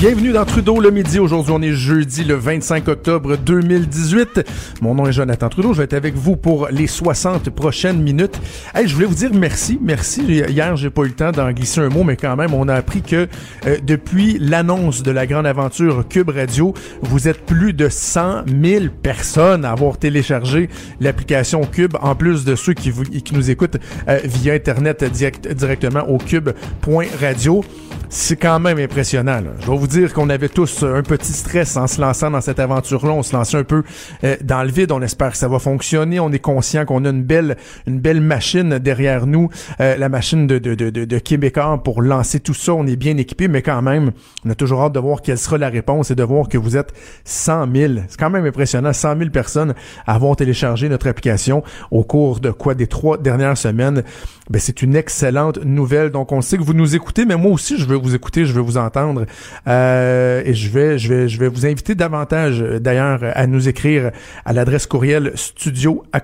Bienvenue dans Trudeau le midi. Aujourd'hui, on est jeudi le 25 octobre 2018. Mon nom est Jonathan Trudeau. Je vais être avec vous pour les 60 prochaines minutes. Hey, je voulais vous dire merci. Merci. Hier, j'ai pas eu le temps d'en glisser un mot, mais quand même, on a appris que euh, depuis l'annonce de la grande aventure Cube Radio, vous êtes plus de 100 000 personnes à avoir téléchargé l'application Cube, en plus de ceux qui, nous écoutent euh, via Internet direct, directement au cube.radio c'est quand même impressionnant. Je vais vous dire qu'on avait tous un petit stress en se lançant dans cette aventure-là. On se lançait un peu euh, dans le vide. On espère que ça va fonctionner. On est conscient qu'on a une belle, une belle machine derrière nous, euh, la machine de, de, de, de, Québécois pour lancer tout ça. On est bien équipé, mais quand même, on a toujours hâte de voir quelle sera la réponse et de voir que vous êtes 100 000. C'est quand même impressionnant. 100 000 personnes avons téléchargé notre application au cours de quoi? Des trois dernières semaines. Ben, c'est une excellente nouvelle. Donc, on sait que vous nous écoutez, mais moi aussi, je veux vous écouter, je veux vous entendre. Euh, et je vais, je vais, je vais vous inviter davantage, euh, d'ailleurs, à nous écrire à l'adresse courriel studio à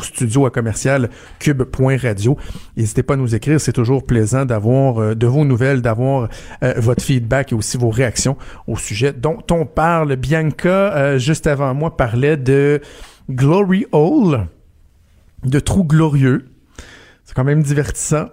studio à commercial cube.radio. N'hésitez pas à nous écrire, c'est toujours plaisant d'avoir euh, de vos nouvelles, d'avoir votre feedback et aussi vos réactions au sujet dont on parle. Bianca, juste avant moi, parlait de Glory Hole, de Trou Glorieux. C'est quand même divertissant.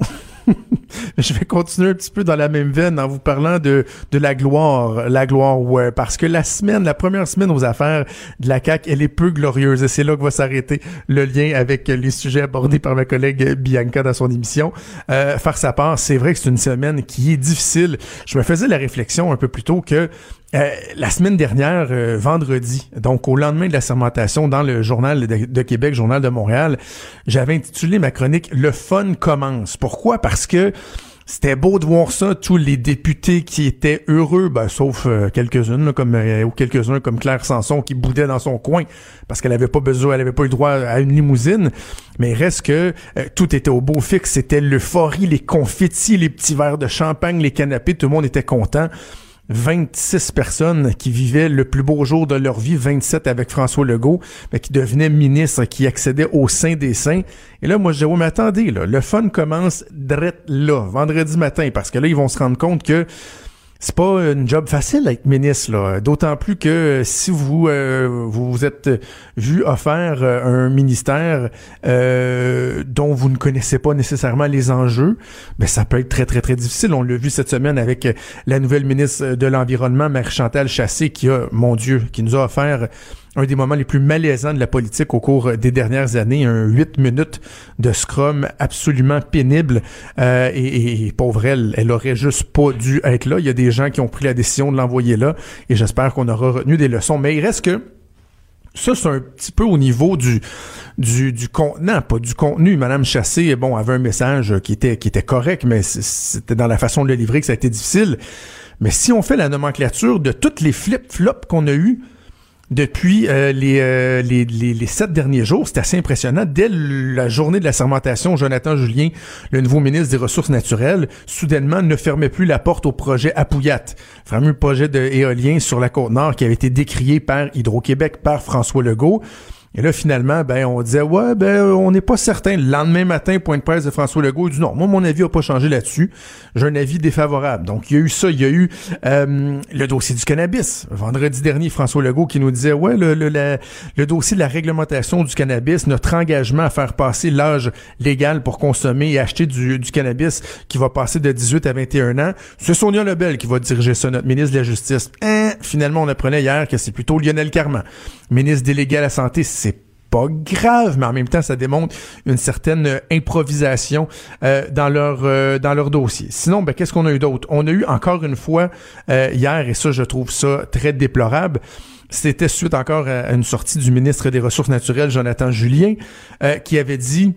je vais continuer un petit peu dans la même veine en vous parlant de, de la gloire. La gloire, ouais. Parce que la semaine, la première semaine aux affaires de la CAQ, elle est peu glorieuse. Et c'est là que va s'arrêter le lien avec les sujets abordés par ma collègue Bianca dans son émission. Euh, faire sa part, c'est vrai que c'est une semaine qui est difficile. Je me faisais la réflexion un peu plus tôt que euh, la semaine dernière, euh, vendredi, donc au lendemain de la sermentation dans le journal de, Québec, journal de Montréal, j'avais intitulé ma chronique Le fun commence. Pourquoi? Parce que c'était beau de voir ça, tous les députés qui étaient heureux, ben, sauf euh, quelques-unes comme ou quelques-uns comme Claire Sanson qui boudait dans son coin parce qu'elle avait pas besoin, elle avait pas eu droit à une limousine. Mais reste que tout était au beau fixe, c'était l'euphorie, les confettis, les petits verres de champagne, les canapés, tout le monde était content. 26 personnes qui vivaient le plus beau jour de leur vie, 27 avec François Legault, mais qui devenaient ministres, qui accédaient au sein des saints. Et là, moi, je dis, oh, mais attendez, le fun commence direct là, vendredi matin, parce que là, ils vont se rendre compte que c'est pas une job facile d'être ministre là. D'autant plus que si vous euh, vous êtes vu offert euh, un ministère euh, dont vous ne connaissez pas nécessairement les enjeux, ben ça peut être très très très difficile. On l'a vu cette semaine avec la nouvelle ministre de l'environnement, Marie Chantal Chassé, qui a, mon Dieu, qui nous a offert un des moments les plus malaisants de la politique au cours des dernières années, un huit minutes de scrum absolument pénible. Euh, et, pauvre elle, elle aurait juste pas dû être là. Il y a des gens qui ont pris la décision de l'envoyer là, et j'espère qu'on aura retenu des leçons. Mais il reste que ça, c'est un petit peu au niveau du, du, du contenant, pas du contenu. Madame Chassé, bon, avait un message qui était, qui était correct, mais c'était dans la façon de le livrer que ça a été difficile. Mais si on fait la nomenclature de toutes les flip-flops qu'on a eu depuis euh, euh, les, les, les, sept derniers jours. C'est assez impressionnant. Dès la journée de la sermentation, Jonathan Julien, le nouveau ministre des Ressources naturelles, soudainement ne fermait plus la porte au projet Apouillat, fameux projet d'éolien sur la côte nord qui avait été décrié par Hydro-Québec, par François Legault. Et là, finalement, ben, on disait, ouais, ben, on n'est pas certain. Le lendemain matin, point de presse de François Legault, il dit non, moi, mon avis n'a pas changé là-dessus. J'ai un avis défavorable. Donc, il y a eu ça. Il y a eu euh, le dossier du cannabis. Vendredi dernier, François Legault qui nous disait, ouais, le, dossier de la réglementation du cannabis, notre engagement à faire passer l'âge légal pour consommer et acheter du, du cannabis qui va passer de 18 à 21 ans. C'est Sonia Lebel qui va diriger ça, notre ministre de la Justice. Hein, finalement, on apprenait hier que c'est plutôt Lionel Carman, ministre délégué à la Santé pas grave, mais en même temps, ça démontre une certaine euh, improvisation euh, dans leur euh, dans leur dossier. Sinon, ben, qu'est-ce qu'on a eu d'autre? On a eu encore une fois hier, et ça, je trouve ça très déplorable. C'était suite encore à une sortie du ministre des Ressources naturelles, Jonathan Julien, qui avait dit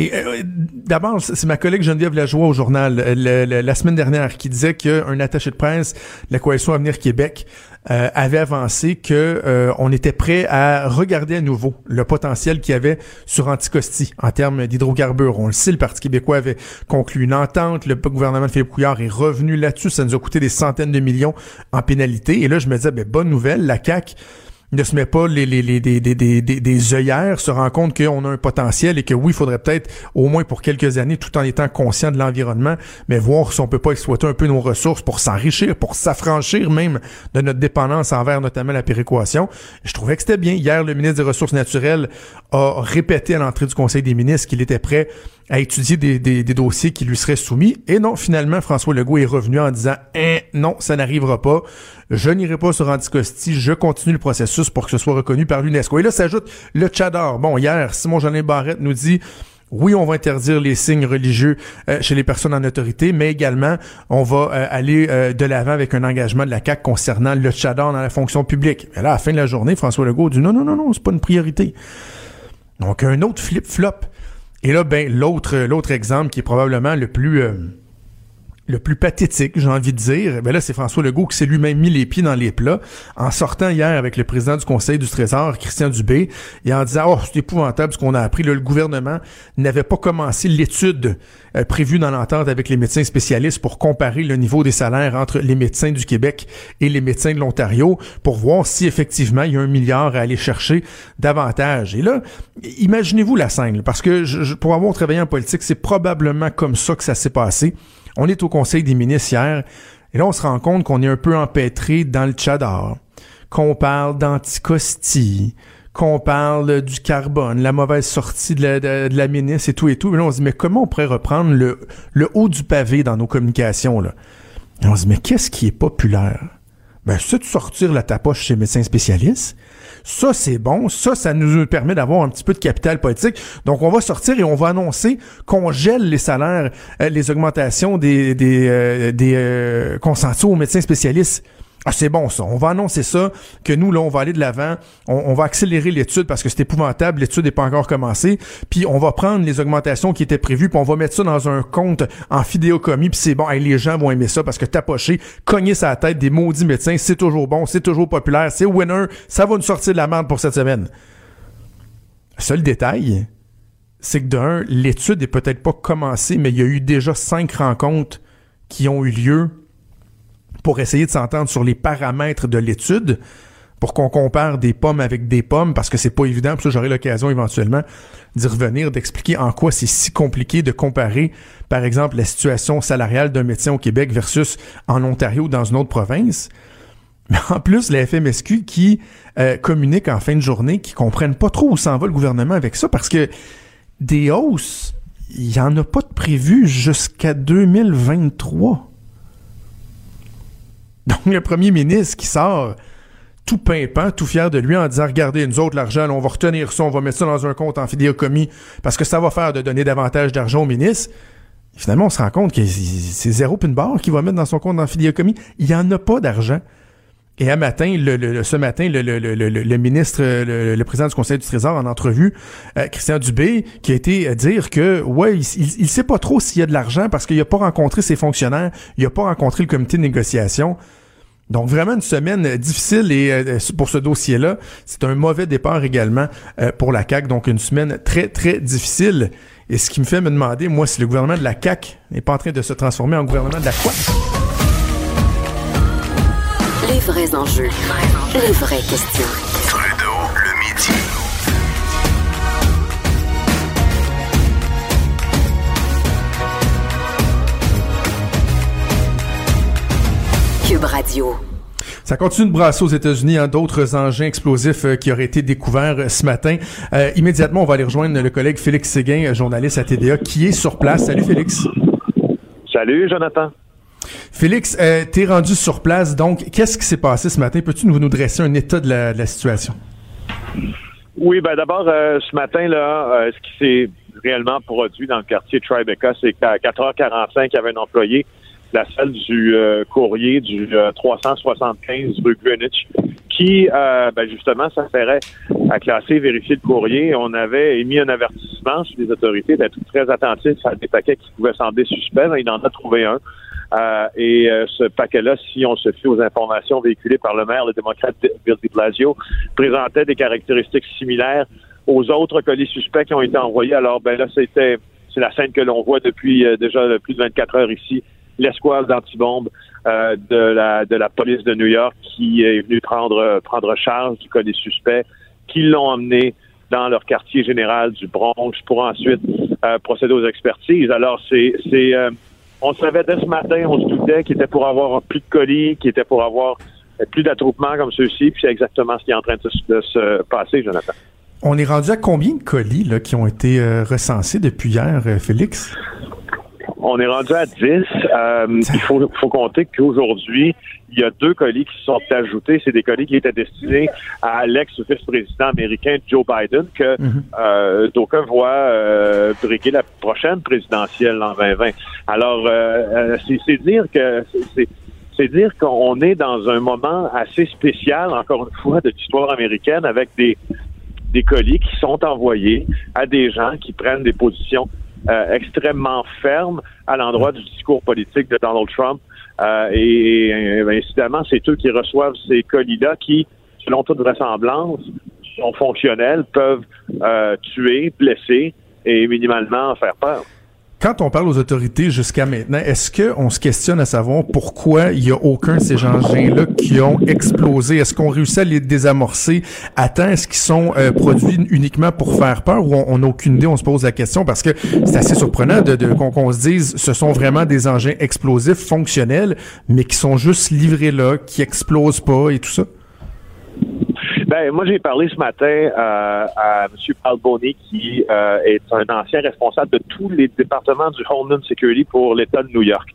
Euh, d'abord, c'est ma collègue Geneviève Lajoie au journal la semaine dernière qui disait qu'un attaché de presse de la coalition Avenir Québec euh, avait avancé que euh, on était prêt à regarder à nouveau le potentiel qu'il y avait sur Anticosti en termes d'hydrocarbures. On le sait, le Parti québécois avait conclu une entente, le gouvernement de Philippe Couillard est revenu là-dessus, ça nous a coûté des centaines de millions en pénalité. Et là, je me disais, ben, bonne nouvelle, la CAQ ne se met pas les, les, les, des, des, œillères, se rend compte qu'on a un potentiel et que oui, il faudrait peut-être, au moins pour quelques années, tout en étant conscient de l'environnement, mais voir si on peut pas exploiter un peu nos ressources pour s'enrichir, pour s'affranchir même de notre dépendance envers notamment la péréquation. Je trouvais que c'était bien. Hier, le ministre des Ressources naturelles a répété à l'entrée du Conseil des ministres qu'il était prêt à étudier des, dossiers qui lui seraient soumis. Et non, finalement, François Legault est revenu en disant eh, non, ça n'arrivera pas. Je n'irai pas sur Anticosti. Je continue le processus pour que ce soit reconnu par l'UNESCO. Et là s'ajoute le Tchador. Bon, hier, Simon Jeanin Barrette nous dit oui, on va interdire les signes religieux euh, chez les personnes en autorité, mais également, on va euh, aller euh, de l'avant avec un engagement de la CAQ concernant le Tchador dans la fonction publique. Mais là, à la fin de la journée, François Legault dit non, non, non, non, c'est pas une priorité. Donc, un autre flip-flop. Et là, ben, l'autre, l'autre exemple qui est probablement le plus, euh, le plus pathétique, j'ai envie de dire, ben là, c'est François Legault qui s'est lui-même mis les pieds dans les plats en sortant hier avec le président du Conseil du Trésor, Christian Dubé, et en disant, oh, c'est épouvantable ce qu'on a appris. le gouvernement n'avait pas commencé l'étude euh, prévue dans l'entente avec les médecins spécialistes pour comparer le niveau des salaires entre les médecins du Québec et les médecins de l'Ontario pour voir si effectivement il y a un milliard à aller chercher davantage. Et là, imaginez-vous la scène, parce que je, pour avoir travaillé en politique, c'est probablement comme ça que ça s'est passé. On est au Conseil des ministres hier, et là, on se rend compte qu'on est un peu empêtré dans le tchadar, qu'on parle d'anticosti, qu'on parle du carbone, la mauvaise sortie de la, ministre et tout et tout. Et là, on se dit, mais comment on pourrait reprendre le, haut du pavé dans nos communications, là? On se dit, mais qu'est-ce qui est populaire? Ben, c'est de sortir la tapoche chez médecins spécialistes, ça, c'est bon. Ça, ça nous permet d'avoir un petit peu de capital politique. Donc, on va sortir et on va annoncer qu'on gèle les salaires, euh, les augmentations des, des, euh, des euh, aux médecins spécialistes. Ah, c'est bon ça. On va annoncer ça, que nous, là, on va aller de l'avant. On, va accélérer l'étude parce que c'est épouvantable. L'étude n'est pas encore commencée. Puis on va prendre les augmentations qui étaient prévues, puis on va mettre ça dans un compte en fidéocomie, puis c'est bon. les gens vont aimer ça parce que tapocher, cogner sa tête des maudits médecins, c'est toujours bon, c'est toujours populaire, c'est winner. Ça va nous sortir de la merde pour cette semaine. Seul détail, c'est que d'un, l'étude n'est peut-être pas commencée, mais il y a eu déjà cinq rencontres qui ont eu lieu pour essayer de s'entendre sur les paramètres de l'étude pour qu'on compare des pommes avec des pommes, parce que c'est pas évident, puis ça j'aurai l'occasion éventuellement d'y revenir, d'expliquer en quoi c'est si compliqué de comparer, par exemple, la situation salariale d'un médecin au Québec versus en Ontario dans une autre province. Mais en plus, la FMSQ qui euh, communique en fin de journée, qui comprennent pas trop où s'en va le gouvernement avec ça, parce que des hausses, il y en a pas de prévu jusqu'à 2023. Donc, le premier ministre qui sort tout pimpant, tout fier de lui en disant regardez, nous autres, l'argent, on va retenir ça, on va mettre ça dans un compte en fidéocommis parce que ça va faire de donner davantage d'argent au ministre. finalement, on se rend compte que c'est zéro pin barre qu'il va mettre dans son compte en fidéocommis. Il n'y en a pas d'argent. Et un matin, le, ce matin, le, ministre, le, président du Conseil du Trésor en entrevue, euh, Christian Dubé, qui a été à dire que ouais, il, il, sait pas trop s'il y a de l'argent parce qu'il a pas rencontré ses fonctionnaires, il a pas rencontré le comité de négociation. Donc vraiment une semaine difficile et euh, pour ce dossier-là, c'est un mauvais départ également euh, pour la CAC. Donc une semaine très très difficile. Et ce qui me fait me demander, moi, si le gouvernement de la CAC n'est pas en train de se transformer en gouvernement de la quoi? Les vrais enjeux. Les vraies questions. Trudeau, le midi. Cube Radio. Ça continue de brasser aux États-Unis hein, d'autres engins explosifs euh, qui auraient été découverts euh, ce matin. Euh, immédiatement, on va aller rejoindre le collègue Félix Séguin, journaliste à TDA, qui est sur place. Salut Félix. Salut Jonathan. Félix, euh, tu es rendu sur place, donc qu'est-ce qui s'est passé ce matin? Peux-tu nous, dresser un état de la, situation? Oui, ben d'abord, euh, ce matin, là, euh, ce qui s'est réellement produit dans le quartier Tribeca, c'est qu'à 4h45, il y avait un employé de la salle du courrier du 375 rue Greenwich qui, ben justement, s'affairait à classer, vérifier le courrier. On avait émis un avertissement malheureusement, les autorités étaient très attentifs à des paquets qui pouvaient sembler suspects. Il en a trouvé un. Euh, et euh, ce paquet-là, si on se fie aux informations véhiculées par le maire, le démocrate Bill de Blasio, présentait des caractéristiques similaires aux autres colis suspects qui ont été envoyés. Alors, ben là, c'était c'est la scène que l'on voit depuis euh, déjà plus de 24 heures ici, l'escouade d'antibombe euh, de la de la police de New York qui est venue prendre prendre charge du colis suspect, qui l'ont emmené dans leur quartier général du Bronx pour ensuite procéder aux expertises. Alors, c'est c'est on savait dès ce matin, on se doutait qu'il était pour avoir plus de colis, qu'il était pour avoir plus d'attroupements comme ceux-ci, puis c'est exactement ce qui est en train de se, passer, Jonathan. On est rendu à combien de colis là, qui ont été euh, recensés depuis hier, euh, Félix? On est rendu à 10. Euh, il faut, faut compter qu'aujourd'hui, il y a deux colis qui sont ajoutés. C'est des colis qui étaient destinés à l'ex-vice-président américain Joe Biden, que mhm. euh, d'aucuns voient euh, briguer la prochaine présidentielle en 2020. Alors, euh, c'est dire que c'est dire qu'on est dans un moment assez spécial, encore une fois, de l'histoire américaine, avec des des colis qui sont envoyés à des gens qui prennent des positions euh, extrêmement fermes à l'endroit du discours politique de Donald Trump. Euh, et, et, incidemment, c'est eux qui reçoivent ces colis-là qui, selon toute vraisemblance, sont fonctionnels, peuvent euh, tuer, blesser et minimalement faire peur. Quand on parle aux autorités jusqu'à maintenant, est-ce qu'on se questionne à savoir pourquoi il n'y a aucun de ces engins-là qui ont explosé? Est-ce qu'on réussit à les désamorcer à temps? Est-ce qu'ils sont euh, produits uniquement pour faire peur ou on n'a aucune idée? On se pose la question parce que c'est assez surprenant de, qu'on se dise ce sont vraiment des engins explosifs fonctionnels, mais qui sont juste livrés là, qui explosent pas et tout ça. Ben, moi, j'ai parlé ce matin euh, à M. Palboni, qui euh, est un ancien responsable de tous les départements du Homeland Security pour l'État de New York.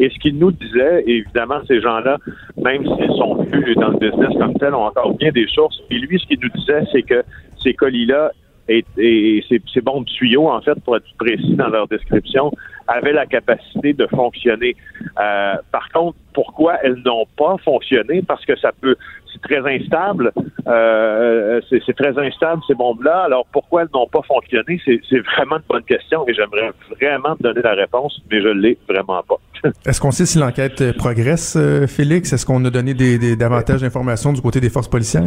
Et ce qu'il nous disait, évidemment, ces gens-là, même s'ils sont plus dans le business comme tel, ont encore bien des sources. Et lui, ce qu'il nous disait, c'est que ces colis-là et, et ces, ces bombes tuyaux, en fait, pour être précis dans leur description, avaient la capacité de fonctionner. Euh, par contre, pourquoi elles n'ont pas fonctionné? Parce que ça peut, c'est très instable. Euh, c'est très instable ces bombes-là. Alors pourquoi elles n'ont pas fonctionné? C'est vraiment une bonne question et j'aimerais vraiment te donner la réponse, mais je l'ai vraiment pas. Est-ce qu'on sait si l'enquête progresse, euh, Félix? Est-ce qu'on a donné des, davantage d'informations du côté des forces policières?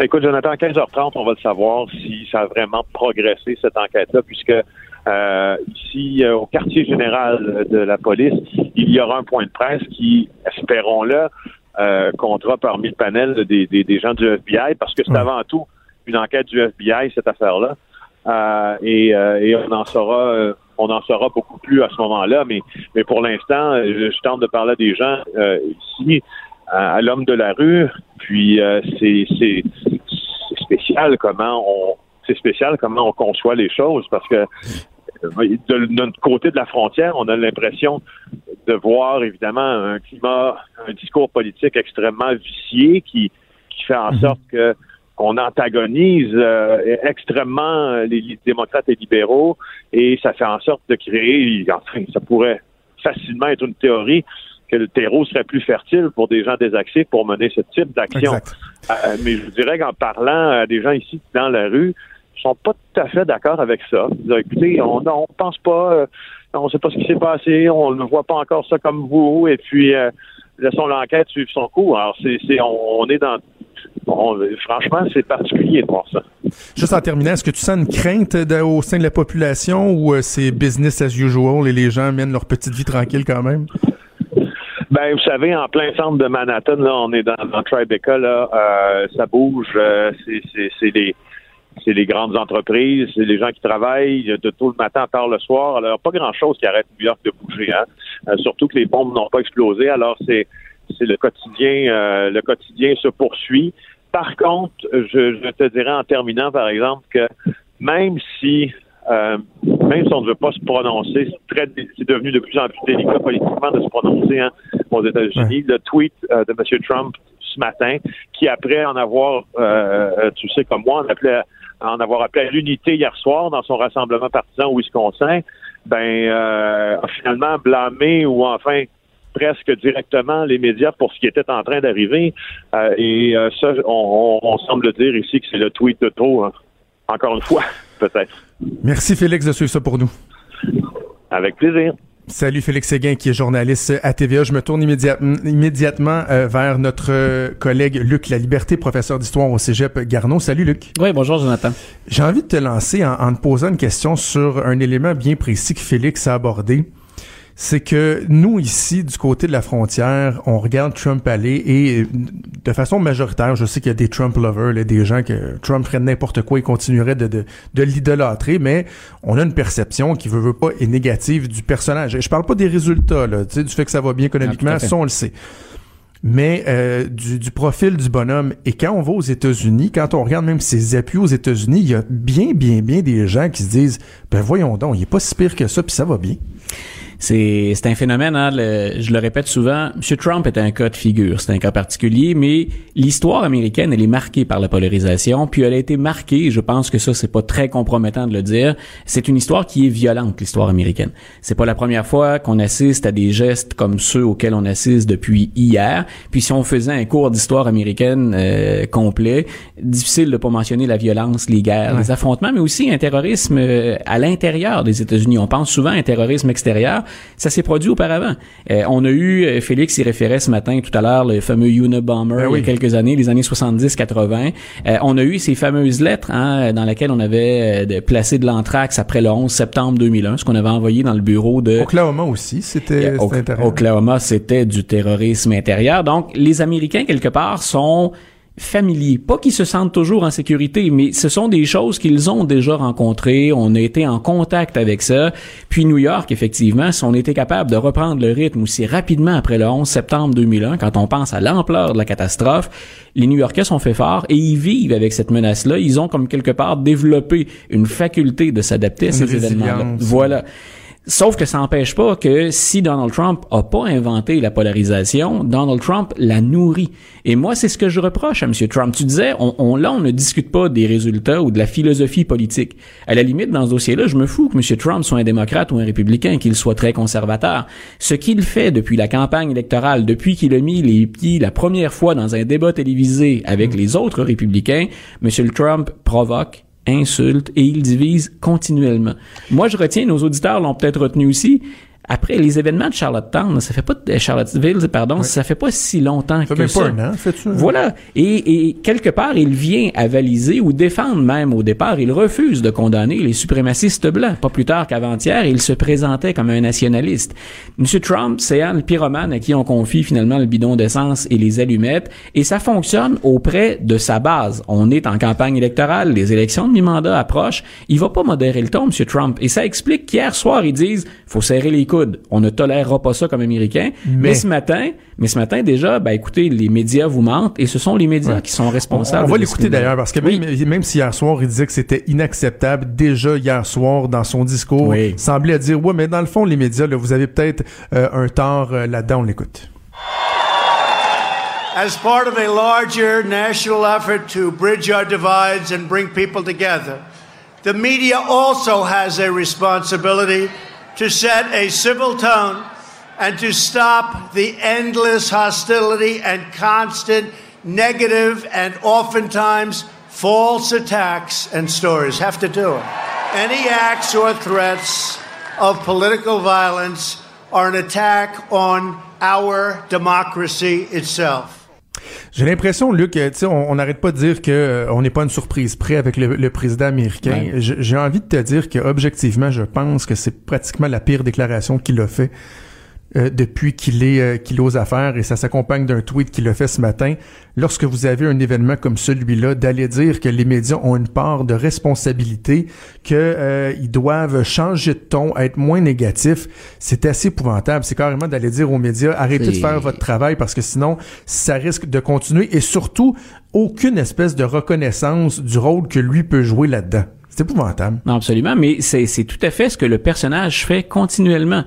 Écoute, Jonathan, à 15h30, on va le savoir si ça a vraiment progressé, cette enquête-là, puisque euh, ici, au quartier général de la police, il y aura un point de presse qui, espérons-le, euh, contrat parmi le panel des, des, gens du FBI, parce que c'est avant tout une enquête du FBI, cette affaire-là. Euh, et, euh, et, on en saura euh, on en saura beaucoup plus à ce moment-là, mais, mais pour l'instant, je, tente de parler à des gens ici, à, l'homme de la rue, puis c'est, spécial comment on c'est spécial comment on conçoit les choses parce que de notre côté de la frontière, on a l'impression de voir évidemment un climat, un discours politique extrêmement vicié qui, qui fait en mhm. sorte que qu'on antagonise euh, extrêmement les, démocrates et libéraux et ça fait en sorte de créer, enfin, ça pourrait facilement être une théorie que le terreau serait plus fertile pour des gens désaxés pour mener ce type d'action. Euh, mais je vous dirais qu'en parlant à des gens ici dans la rue, sont pas tout à fait d'accord avec ça. écoutez, on ne pense pas, euh, on ne sait pas ce qui s'est passé, on ne voit pas encore ça comme vous, et puis euh, laissons l'enquête suivre son cours. Alors, c'est, on, est dans franchement, c'est particulier de voir ça. Juste en terminant, est-ce que tu sens une crainte au sein de la population ou euh, c'est business as usual et les gens mènent leur petite vie tranquille quand même? Ben, vous savez, en plein centre de Manhattan, là, on est dans, dans Tribeca, là, ça bouge, c'est, c'est les c'est les grandes entreprises, c'est les gens qui travaillent de tout le matin tard le soir. Alors, pas grand-chose qui arrête New York de bouger, hein? Euh, surtout que les bombes n'ont pas explosé. Alors, c'est c'est le quotidien, euh, le quotidien se poursuit. Par contre, je, te dirais en terminant, par exemple, que même si euh, même si on ne veut pas se prononcer, c'est devenu de plus en plus délicat politiquement de se prononcer hein, aux États-Unis. Le tweet de M. Trump ce matin, qui après en avoir, tu sais comme moi, on appelait en avoir appelé à l'unité hier soir dans son rassemblement partisan au Wisconsin, ben euh, a finalement blâmé ou enfin presque directement les médias pour ce qui était en train d'arriver. Euh, et euh, ça, on, semble dire ici que c'est le tweet de trop, hein. encore une fois. peut-être. Merci Félix de suivre ça pour nous. Avec plaisir. Salut Félix Séguin qui est journaliste à TVA. Je me tourne immédiatement euh, vers notre collègue Luc La Liberté, professeur d'histoire au Cégep Garneau. Salut Luc. Oui, bonjour Jonathan. J'ai envie de te lancer en, en, te posant une question sur un élément bien précis que Félix a abordé c'est que nous, ici, du côté de la frontière, on regarde Trump aller et de façon majoritaire, je sais qu'il y a des Trump lovers, des gens que Trump ferait n'importe quoi et continuerait de, de, de l'idolâtrer, mais on a une perception qui veut, veut pas est négative du personnage. Et je parle pas des résultats, là, du fait que ça va bien économiquement, ah, ça on le sait mais euh, du, du, profil du bonhomme. Et quand on va aux États-Unis, quand on regarde même ses appuis aux États-Unis, il y a bien, bien, bien des gens qui se disent, ben voyons donc, il est pas si pire que ça, puis ça va bien. C'est, un phénomène, hein, je le répète souvent, M. Trump est un cas de figure, c'est un cas particulier, mais l'histoire américaine, elle est marquée par la polarisation, puis elle a été marquée, je pense que ça, c'est pas très compromettant de le dire, c'est une histoire qui est violente, l'histoire américaine. C'est pas la première fois qu'on assiste à des gestes comme ceux auxquels on assiste depuis hier, puis si on faisait un cours d'histoire américaine euh, complet, difficile de pas mentionner la violence, les guerres, les affrontements, mais aussi un terrorisme euh, à l'intérieur des États-Unis. On pense souvent à un terrorisme extérieur, ça s'est produit auparavant. Euh, on a eu, euh, Félix y référait ce matin tout à l'heure, le fameux Unabomber ben il y a quelques années, les années 70-80. Euh, on a eu ces fameuses lettres hein, dans lesquelles on avait de, placé de l'anthrax après le 11 septembre 2001, ce qu'on avait envoyé dans le bureau de... Oklahoma aussi, c'était Oklahoma, c'était du terrorisme intérieur. Donc, les Américains, quelque part, sont familiers. Pas qu'ils se sentent toujours en sécurité, mais ce sont des choses qu'ils ont déjà rencontrées. On a été en contact avec ça. Puis New York, effectivement, si on était capable de reprendre le rythme aussi rapidement après le 11 septembre 2001, quand on pense à l'ampleur de la catastrophe, les New-Yorkais sont fait forts et ils vivent avec cette menace-là. Ils ont comme quelque part développé une faculté de s'adapter à ces événements-là. Voilà. Sauf que ça n'empêche pas que si Donald Trump a pas inventé la polarisation, Donald Trump la nourrit. Et moi, c'est ce que je reproche à M. Trump. Tu disais, on, on, là, on ne discute pas des résultats ou de la philosophie politique. À la limite, dans ce dossier-là, je me fous que M. Trump soit un démocrate ou un républicain, qu'il soit très conservateur. Ce qu'il fait depuis la campagne électorale, depuis qu'il a mis les pieds la première fois dans un débat télévisé avec mm. les autres républicains, M. Trump provoque insulte et il divise continuellement. Moi, je retiens, nos auditeurs l'ont peut-être retenu aussi, après les événements de Charlottetown, ça fait pas de Charlottesville, pardon, ça fait pas si longtemps ça que fait ça. Pas un an, fait ça. Voilà. Et, et, quelque part, il vient avaliser ou défendre même au départ. Il refuse de condamner les suprémacistes blancs. Pas plus tard qu'avant-hier, il se présentait comme un nationaliste. Monsieur Trump, c'est un pyromane à qui on confie finalement le bidon d'essence et les allumettes, et ça fonctionne auprès de sa base. On est en campagne électorale, les élections de mi-mandat approchent. Il va pas modérer le ton, Monsieur Trump, et ça explique qu'hier soir ils disent faut serrer les coudes on ne tolérera pas ça comme Américain. Mais, ce matin, mais ce matin déjà, ben écoutez, les médias vous mentent et ce sont les médias qui sont responsables. On, va l'écouter d'ailleurs parce que même, même si hier soir il disait que c'était inacceptable, déjà hier soir dans son discours, il semblait dire ouais, mais dans le fond les médias, là, vous avez peut-être euh, un tort euh, là-dedans. On l'écoute. As part of a larger national effort to bridge our divides and bring people together, the media also has a responsibility to set a civil tone and to stop the endless hostility and constant negative and oftentimes false attacks and stories. Have to do it. Any acts or threats of political violence are an attack on our democracy itself. J'ai l'impression, Luc, tu sais, on n'arrête pas de dire que euh, on n'est pas une surprise près avec le, le président américain. J'ai envie de te dire que objectivement, je pense que c'est pratiquement la pire déclaration qu'il a fait euh, depuis qu'il est euh, qu'il est aux affaires et ça s'accompagne d'un tweet qu'il a fait ce matin. Lorsque vous avez un événement comme celui-là, d'aller dire que les médias ont une part de responsabilité, que euh, doivent changer de ton, être moins négatifs, c'est assez épouvantable. C'est carrément d'aller dire aux médias arrêtez de faire votre travail parce que sinon ça risque de continuer et surtout aucune espèce de reconnaissance du rôle que lui peut jouer là-dedans. C'est épouvantable. Non, absolument, mais c'est tout à fait ce que le personnage fait continuellement.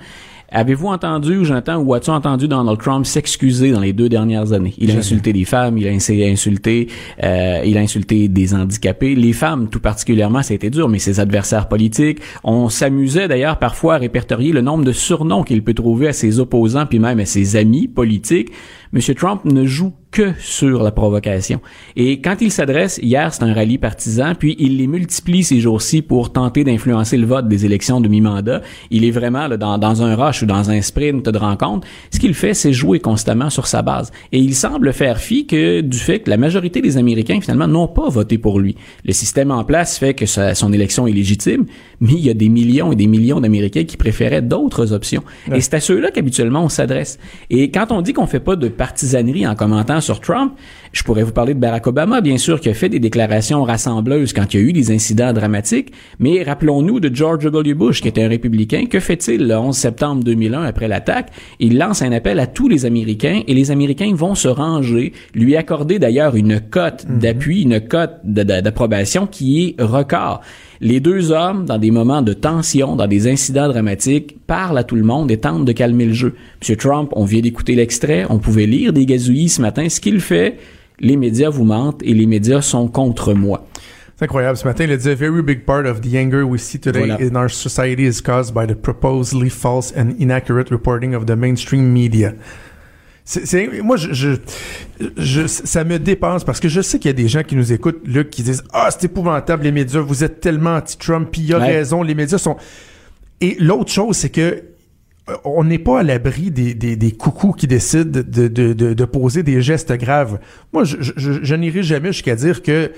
Avez-vous entendu, ou j'entends, ou as-tu entendu Donald Trump s'excuser dans les deux dernières années? Il a insulté des femmes, il a insulté, euh, il a insulté des handicapés. Les femmes, tout particulièrement, ça a été dur, mais ses adversaires politiques. On s'amusait d'ailleurs parfois à répertorier le nombre de surnoms qu'il peut trouver à ses opposants, puis même à ses amis politiques. M. Trump ne joue que sur la provocation. Et quand il s'adresse, hier c'est un rallye partisan, puis il les multiplie ces jours-ci pour tenter d'influencer le vote des élections de mi-mandat. Il est vraiment là, dans, dans un rush ou dans un sprint de rencontre. Ce qu'il fait, c'est jouer constamment sur sa base. Et il semble faire fi que du fait que la majorité des Américains finalement n'ont pas voté pour lui. Le système en place fait que sa, son élection est légitime, mais il y a des millions et des millions d'Américains qui préféraient d'autres options. Et c'est à ceux-là qu'habituellement on s'adresse. Et quand on dit qu'on fait pas de partisanerie en commentant sur Trump, je pourrais vous parler de Barack Obama, bien sûr, qui a fait des déclarations rassembleuses quand il y a eu des incidents dramatiques, mais rappelons-nous de George W. Bush, qui était un républicain. Que fait-il le 11 septembre 2001 après l'attaque? Il lance un appel à tous les Américains et les Américains vont se ranger, lui accorder d'ailleurs une cote Mhm. d'appui, une cote d'approbation qui est record. Les deux hommes, dans des moments de tension, dans des incidents dramatiques, parlent à tout le monde et tentent de calmer le jeu. Monsieur Trump, on vient d'écouter l'extrait, on pouvait lire des gazouillis ce matin. Ce qu'il fait, les médias vous mentent et les médias sont contre moi. C'est incroyable. Ce matin, il a dit A very big part of the anger we see today Voilà. in our society is caused by the proposedly false and inaccurate reporting of the mainstream media. C'est, c'est- moi, je, je, je- ça me dépense parce que je sais qu'il y a des gens qui nous écoutent, là, qui disent Ah, c'est épouvantable, les médias, vous êtes tellement anti-Trump, puis il a Ouais. raison, les médias sont. Et l'autre chose, c'est que on n'est pas à l'abri des, des, des coucous qui décident de, de, de, de poser des gestes graves. Moi, je, je, je- je n'irai jamais jusqu'à dire que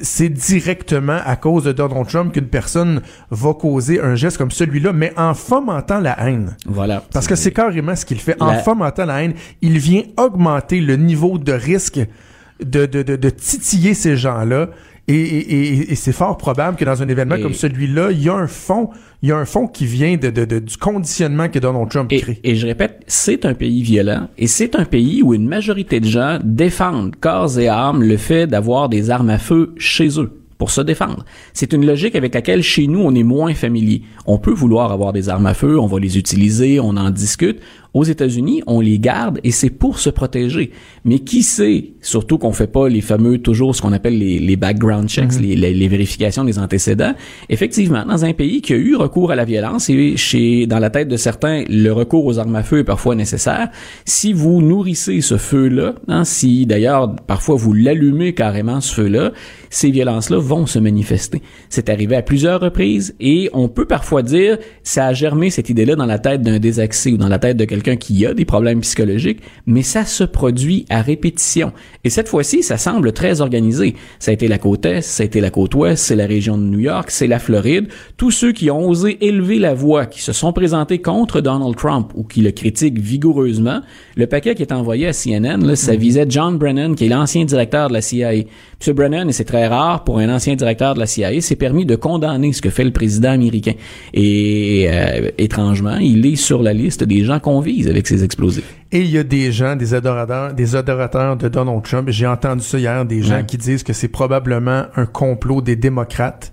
c'est directement à cause de Donald Trump qu'une personne va causer un geste comme celui-là, mais en fomentant la haine. Voilà. Parce que c'est carrément ce qu'il fait. En La- fomentant la haine, il vient augmenter le niveau de risque de, de, de, de titiller ces gens-là. Et, et, et, c'est fort probable que dans un événement comme celui-là, il y a un fond, il y a un fond qui vient de, de, de- du conditionnement que Donald Trump crée. et je répète, c'est un pays violent et c'est un pays où une majorité de gens défendent corps et âme le fait d'avoir des armes à feu chez eux pour se défendre. C'est une logique avec laquelle chez nous on est moins familier. On peut vouloir avoir des armes à feu, on va les utiliser, on en discute. Aux États-Unis, on les garde et c'est pour se protéger. Mais qui sait, surtout qu'on fait pas les fameux toujours ce qu'on appelle les, les background checks, les, les- les vérifications des antécédents. Effectivement, dans un pays qui a eu recours à la violence et chez dans la tête de certains, le recours aux armes à feu est parfois nécessaire. Si vous nourrissez ce feu-là, hein, si d'ailleurs parfois vous l'allumez carrément ce feu-là, ces violences-là vont se manifester. C'est arrivé à plusieurs reprises et on peut parfois dire ça a germé cette idée-là dans la tête d'un désaxé ou dans la tête de quelqu'un qui a des problèmes psychologiques, mais ça se produit à répétition. Et cette fois-ci, ça semble très organisé. Ça a été la côte Est, ça a été la côte Ouest, c'est la région de New York, c'est la Floride. Tous ceux qui ont osé élever la voix, qui se sont présentés contre Donald Trump ou qui le critiquent vigoureusement, le paquet qui est envoyé à CNN, là, ça visait John Brennan, qui est l'ancien directeur de la CIA. M. Brennan, et c'est très rare pour un ancien directeur de la CIA, s'est permis de condamner ce que fait le président américain. Et euh, étrangement, il est sur la liste des gens qu'on vise avec ces explosifs. Et il y a des gens, des adorateurs, des adorateurs de Donald Trump. J'ai entendu ça hier, des gens Ouais. qui disent que c'est probablement un complot des démocrates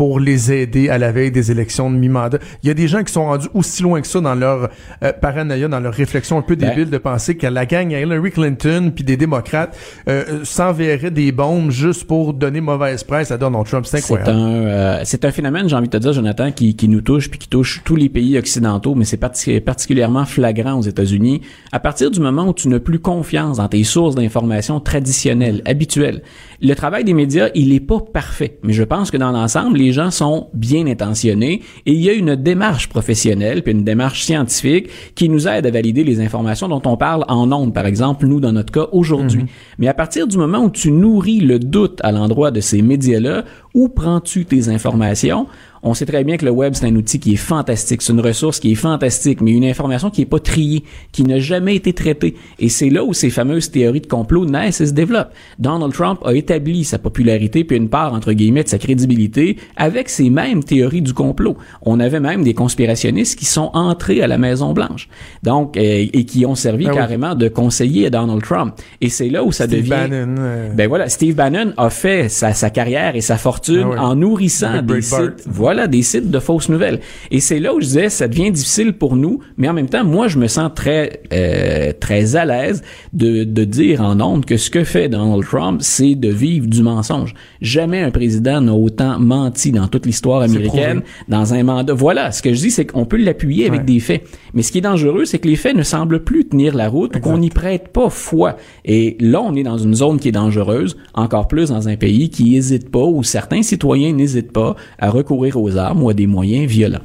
pour les aider à la veille des élections de mi-mandat. Il y a des gens qui sont rendus aussi loin que ça dans leur euh, paranoïa, dans leur réflexion un peu Ben- débile de penser que la gang à Hillary Clinton puis des démocrates euh, s'enverraient des bombes juste pour donner mauvaise presse à Donald Trump. C'est C'est incroyable. un, euh, c'est un phénomène, j'ai envie de te dire, Jonathan, qui, qui nous touche puis qui touche tous les pays occidentaux, mais c'est parti- particulièrement flagrant aux États-Unis. À partir du moment où tu n'as plus confiance dans tes sources d'information traditionnelles, habituelles, le travail des médias, il est pas parfait, mais je pense que dans l'ensemble, les gens sont bien intentionnés et il y a une démarche professionnelle puis une démarche scientifique qui nous aide à valider les informations dont on parle en ondes, par exemple, nous dans notre cas aujourd'hui. Mais à partir du moment où tu nourris le doute à l'endroit de ces médias-là, où prends-tu tes informations? On sait très bien que le web, c'est un outil qui est fantastique. C'est une ressource qui est fantastique, mais une information qui est pas triée, qui n'a jamais été traitée. Et c'est là où ces fameuses théories de complot naissent et se développent. Donald Trump a établi sa popularité puis une part, entre guillemets, de sa crédibilité avec ces mêmes théories du complot. On avait même des conspirationnistes qui sont entrés à la Maison-Blanche. Donc, euh, et qui ont servi Ah oui. carrément de conseiller à Donald Trump. Et c'est là où ça Steve devient... Bannon, euh, Ben voilà, Steve Bannon a fait sa, sa carrière et sa fortune Ah en nourrissant des sites. Voilà voilà, des sites de fausses nouvelles. Et c'est là où je disais, ça devient difficile pour nous, mais en même temps, moi, je me sens très, euh, très à l'aise de, de dire en honte que ce que fait Donald Trump, c'est de vivre du mensonge. Jamais un président n'a autant menti dans toute l'histoire américaine, dans un mandat. Voilà, ce que je dis, c'est qu'on peut l'appuyer avec des faits. Mais ce qui est dangereux, c'est que les faits ne semblent plus tenir la route, qu'on n'y prête pas foi. Et là, on est dans une zone qui est dangereuse, encore plus dans un pays qui n'hésite pas, où certains citoyens n'hésitent pas à recourir aux armes ou à des moyens violents.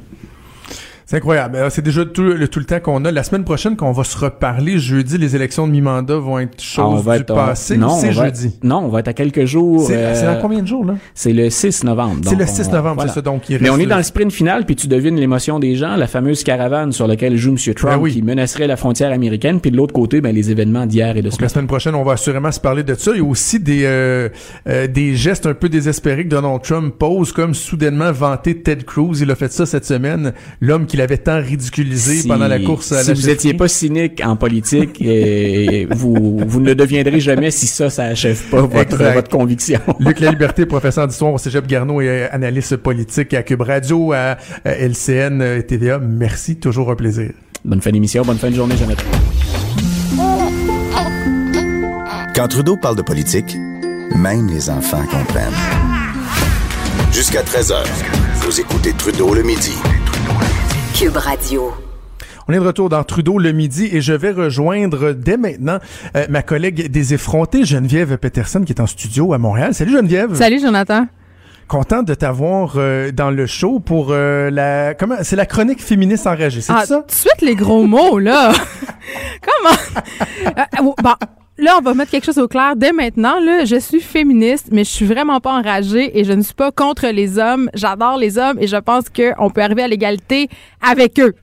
C'est incroyable. C'est déjà tout le, tout le temps qu'on a. La semaine prochaine, quand on va se reparler, jeudi, les élections de mi-mandat vont être choses du passé. Non, c'est jeudi? non, on va être à quelques jours. C'est euh, dans combien de jours, là? C'est le 6 novembre. C'est le 6 novembre, c'est ça. Donc, il reste Mais on est dans le sprint final, puis tu devines l'émotion des gens, la fameuse caravane sur laquelle joue M. Trump, ben qui menacerait la frontière américaine, puis de l'autre côté, ben, les événements d'hier et de ce La semaine prochaine, on va assurément se parler de ça. Il y a aussi des, euh, euh, des gestes un peu désespérés que Donald Trump pose, comme soudainement vanter Ted Cruz. Il a fait ça cette semaine. L'homme qu'il avait tant ridicule pendant la course à si vous n'étiez pas cynique en politique, et vous, vous ne le deviendrez jamais si ça, ça achève pas votre, votre conviction. Luc La Liberté, professeur d'histoire au Cégep Garneau et analyste politique à Cube Radio, à LCN et TVA. Merci, toujours un plaisir. Bonne fin d'émission, bonne fin de journée, Jonathan. Quand Trudeau parle de politique, même les enfants comprennent. Jusqu'à 13h, vous écoutez Trudeau le midi. Cube Radio. On est de retour dans Trudeau le midi et je vais rejoindre dès maintenant euh, ma collègue des effrontés, Geneviève Peterson, qui est en studio à Montréal. Salut Geneviève. Salut Jonathan. Content de t'avoir euh, dans le show pour euh, la comment c'est la chronique féministe enragée, c'est ah, ça? Tout de suite les gros mots là. Comment? Bon, là, on va mettre quelque chose au clair dès maintenant. Là, je suis féministe, mais je suis vraiment pas enragée et je ne suis pas contre les hommes. J'adore les hommes et je pense qu'on peut arriver à l'égalité avec eux.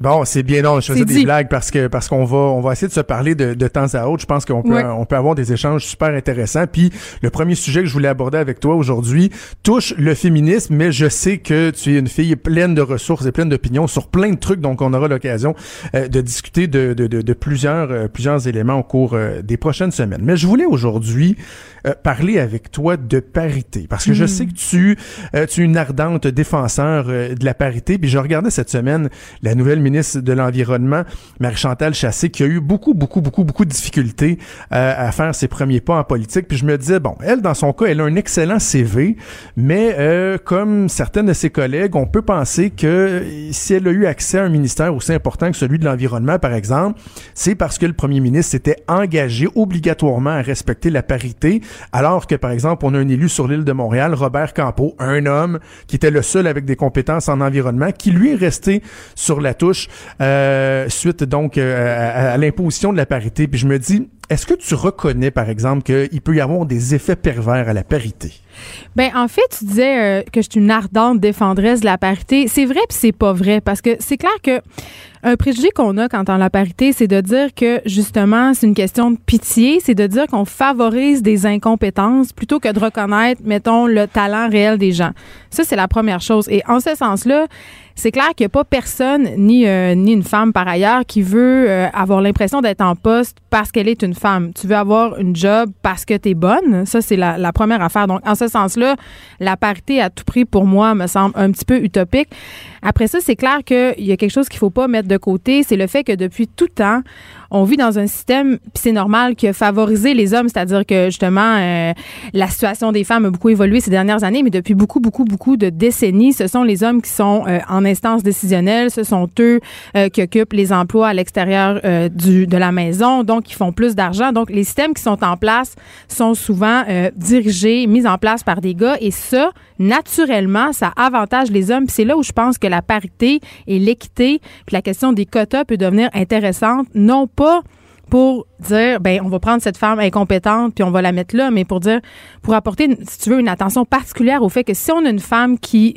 Bon, c'est bien non, je faisais des blagues parce que parce qu'on va on va essayer de se parler de, de temps à autre. Je pense qu'on peut on peut avoir des échanges super intéressants. Puis le premier sujet que je voulais aborder avec toi aujourd'hui touche le féminisme, mais je sais que tu es une fille pleine de ressources et pleine d'opinions sur plein de trucs, donc on aura l'occasion euh, de discuter de, de, de, plusieurs euh, plusieurs éléments au cours euh, des prochaines semaines. Mais je voulais aujourd'hui parler avec toi de parité parce que je hmm. sais que tu tu es une ardente défenseur de la parité. Puis je regardais cette semaine la nouvelle ministre de l'Environnement, Marie-Chantal Chassé, qui a eu beaucoup, beaucoup, beaucoup, beaucoup de difficultés euh, à faire ses premiers pas en politique. Puis je me disais, bon, elle, dans son cas, elle a un excellent CV, mais euh, comme certaines de ses collègues, on peut penser que si elle a eu accès à un ministère aussi important que celui de l'Environnement, par exemple, c'est parce que le premier ministre s'était engagé obligatoirement à respecter la parité, alors que, par exemple, on a un élu sur l'île de Montréal, Robert Campeau, un homme qui était le seul avec des compétences en environnement, qui lui est resté sur la touche euh, suite donc euh, à, l'imposition de la parité. Puis je me dis, est-ce que tu reconnais, par exemple, qu'il peut y avoir des effets pervers à la parité? Ben en fait, tu disais euh, que je suis une ardente défendresse de la parité. C'est vrai puis c'est pas vrai parce que c'est clair que un préjugé qu'on a quand on la parité, c'est de dire que justement, c'est une question de pitié, c'est de dire qu'on favorise des incompétences plutôt que de reconnaître, mettons, le talent réel des gens. Ça, c'est la première chose. Et en ce sens-là, c'est clair qu'il n'y a pas personne, ni, euh, ni une femme par ailleurs, qui veut euh, avoir l'impression d'être en poste parce qu'elle est une femme. Tu veux avoir une job parce que tu es bonne? Ça, c'est la, première affaire. Donc, en ce sens-là, la parité à tout prix, pour moi, me semble un petit peu utopique. Après ça, c'est clair qu'il y a quelque chose qu'il faut pas mettre de côté. C'est le fait que depuis tout temps, on vit dans un système, puis c'est normal, qui a favorisé les hommes, c'est-à-dire que justement, euh, la situation des femmes a beaucoup évolué ces dernières années, mais depuis beaucoup, beaucoup, beaucoup de décennies, ce sont les hommes qui sont euh, en instance décisionnelle, ce sont eux euh, qui occupent les emplois à l'extérieur du de la maison, donc ils font plus d'argent. Donc les systèmes qui sont en place sont souvent dirigés, mis en place par des gars, et ça, naturellement, ça avantage les hommes. C'est là où je pense que la parité et l'équité, puis la question des quotas peut devenir intéressante, non pas pour dire ben on va prendre cette femme incompétente puis on va la mettre là mais pour dire pour apporter si tu veux une attention particulière au fait que si on a une femme qui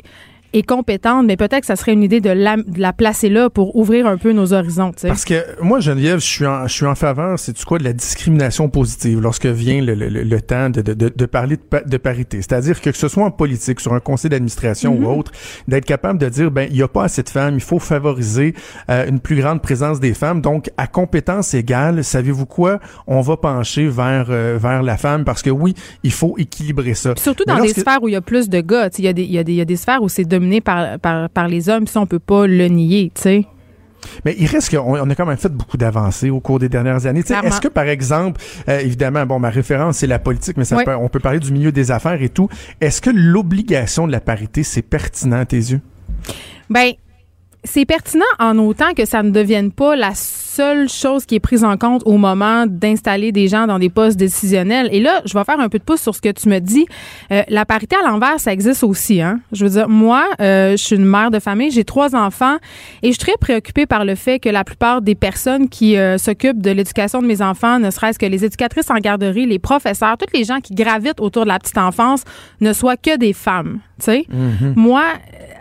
est compétente, mais peut-être que ça serait une idée de la, de la placer là pour ouvrir un peu nos horizons. Parce que moi, Geneviève, je suis en, je suis en faveur, c'est tu quoi, de la discrimination positive lorsque vient le, le, le temps de, de, de, parler de, de parité? C'est-à-dire que que ce soit en politique, sur un conseil d'administration ou mm-hmm. autre, d'être capable de dire, ben, il n'y a pas assez de femmes, il faut favoriser euh, une plus grande présence des femmes. Donc, à compétence égale, savez-vous quoi? On va pencher vers, euh, vers la femme parce que oui, il faut équilibrer ça. surtout dans des sphères où il y a plus de gars. Il y, a des, y, a des, y a des sphères où c'est de dominée par, par, par les hommes. Ça, on peut pas le nier, tu sais. Mais il reste qu'on on a quand même fait beaucoup d'avancées au cours des dernières années. Est-ce que, par exemple, euh, évidemment, bon, ma référence, c'est la politique, mais ça Oui. peut- on peut parler du milieu des affaires et tout. Est-ce que l'obligation de la parité, c'est pertinent à tes yeux? Ben, c'est pertinent en autant que ça ne devienne pas la seule chose qui est prise en compte au moment d'installer des gens dans des postes décisionnels. Et là, je vais faire un peu de pouce sur ce que tu me dis. Euh, la parité à l'envers, ça existe aussi. Hein? Je veux dire, moi, euh, je suis une mère de famille, j'ai trois enfants et je suis très préoccupée par le fait que la plupart des personnes qui euh, s'occupent de l'éducation de mes enfants, ne serait-ce que les éducatrices en garderie, les professeurs, tous les gens qui gravitent autour de la petite enfance, ne soient que des femmes. Tu sais, moi,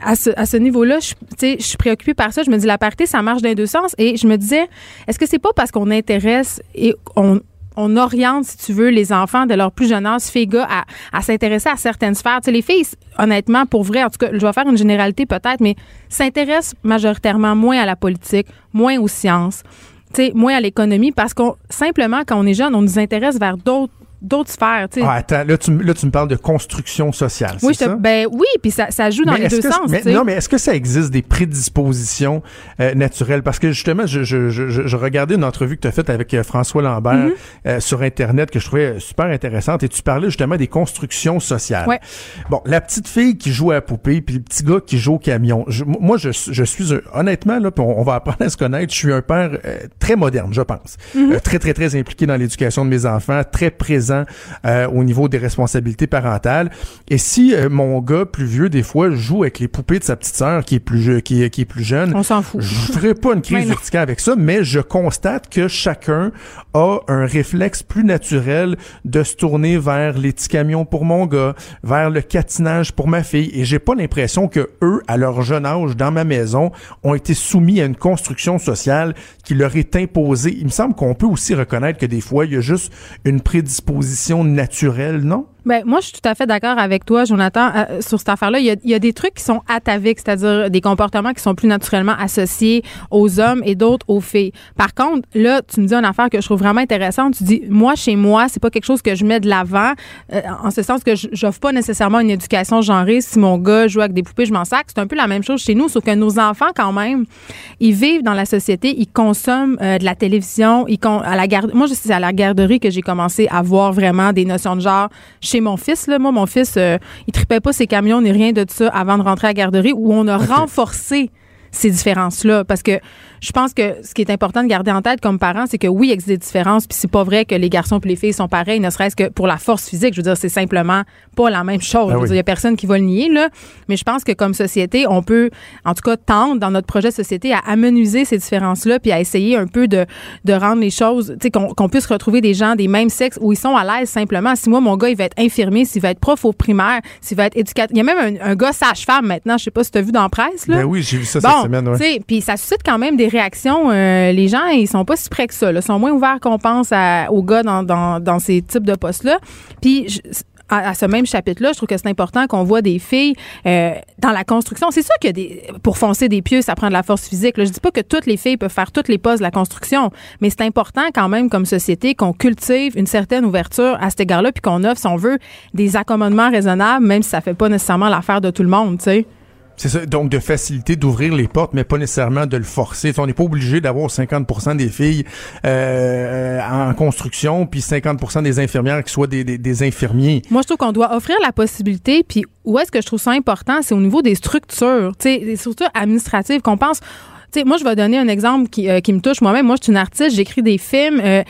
à ce, à ce niveau-là, je suis préoccupée par ça. Je me dis, la parité, ça marche dans les deux sens. Et je me disais, est-ce que c'est pas parce qu'on intéresse et on, on oriente, si tu veux, les enfants de leur plus jeune âge, filles, gars, à, s'intéresser à certaines sphères? Les filles, honnêtement, pour vrai, en tout cas, je vais faire une généralité peut-être, mais s'intéressent majoritairement moins à la politique, moins aux sciences, tu sais, moins à l'économie, parce qu'on simplement, quand on est jeune, on nous intéresse vers d'autres d'autres sphères. tu sais. Ah, attends, là tu, là, tu me parles de construction sociale, oui, ça? ben oui, puis ça, ça joue dans Mais les deux que- sens. mais- non, mais est-ce que ça existe des prédispositions euh, naturelles? Parce que justement, je, je, je, je- regardais une entrevue que tu as faite avec euh, François Lambert Mm-hmm. euh, sur Internet que je trouvais super intéressante et tu parlais justement des constructions sociales. Ouais. Bon, la petite fille qui joue à la poupée puis le petit gars qui joue au camion. Moi, je, je suis un- honnêtement, là, on, on va apprendre à se connaître, je suis un père très moderne, je pense. Mm-hmm. Très, très, très impliqué dans l'éducation de mes enfants, très présent euh, au niveau des responsabilités parentales. Et si euh, mon gars plus vieux, des fois, joue avec les poupées de sa petite sœur qui est plus qui, est- qui est plus jeune, On s'en fout. je ferai pas une crise verticale avec ça, mais je constate que chacun a un réflexe plus naturel de se tourner vers les petits camions pour mon gars, vers le catinage pour ma fille. Et j'ai pas l'impression que eux, à leur jeune âge, dans ma maison, ont été soumis à une construction sociale qui leur est imposée. Il me semble qu'on peut aussi reconnaître que des fois, il y a juste une prédisposition naturelle, non? Ben, moi, je suis tout à fait d'accord avec toi, Jonathan, euh, sur cette affaire-là. Il y, a, il y a des trucs qui sont ataviques, c'est-à-dire des comportements qui sont plus naturellement associés aux hommes et d'autres aux filles. Par contre, là, tu me dis une affaire que je trouve vraiment intéressante. Tu dis, moi, chez moi, c'est pas quelque chose que je mets de l'avant, euh, en ce sens que j'offre pas nécessairement une éducation genrée. Si mon gars joue avec des poupées, je m'en sac. C'est un peu la même chose chez nous, sauf que nos enfants, quand même, ils vivent dans la société, ils consomment euh, de la télévision, ils con- à la garde. Moi, c'est à la garderie que j'ai commencé à voir vraiment des notions de genre chez mon fils. Là, moi, mon fils, euh, il tripait pas ses camions ni rien de ça avant de rentrer à la garderie, où on a renforcé ces différences-là. Parce que je pense que ce qui est important de garder en tête comme parent, c'est que oui, il existe des différences, puis c'est pas vrai que les garçons et les filles sont pareils, ne serait-ce que pour la force physique. Je veux dire, c'est simplement pas la même chose. Ah oui. il y a personne qui va le nier, là. Mais je pense que comme société, on peut, en tout cas, tendre dans notre projet de société à amenuiser ces différences-là, puis à essayer un peu de, de rendre les choses, tu sais, qu'on puisse retrouver des gens des mêmes sexes où ils sont à l'aise simplement. Si moi, mon gars, il va être infirmier, s'il va être prof au primaire, s'il va être éducateur. Il y a même un, un gars sage-femme maintenant, je sais pas si tu as vu dans la presse, là. Ben oui, j'ai vu ça Bon, semaine, ouais. puis ça suscite quand même des réactions. euh, les gens, ils sont pas si près que ça. Ils sont moins ouverts qu'on pense à- aux gars dans, dans, dans ces types de postes-là. Puis je- à, à ce même chapitre-là, je trouve que c'est important qu'on voit des filles euh, dans la construction. C'est sûr que des, pour foncer des pieux, ça prend de la force physique. Là. Je dis pas que toutes les filles peuvent faire toutes les postes de la construction, mais c'est important quand même comme société qu'on cultive une certaine ouverture à cet égard-là, puis qu'on offre, si on veut, des accommodements raisonnables, même si ça fait pas nécessairement l'affaire de tout le monde, tu sais. C'est ça, donc de faciliter d'ouvrir les portes, mais pas nécessairement de le forcer. On n'est pas obligé d'avoir 50% des filles euh, en construction, puis 50% des infirmières qui soient des, des, des infirmiers. Moi, je trouve qu'on doit offrir la possibilité. Puis où est-ce que je trouve ça important, c'est au niveau des structures, des structures administratives qu'on pense. Tu moi, je vais donner un exemple qui, euh, qui me touche moi-même. Moi, je suis une artiste, j'écris des films. Euh,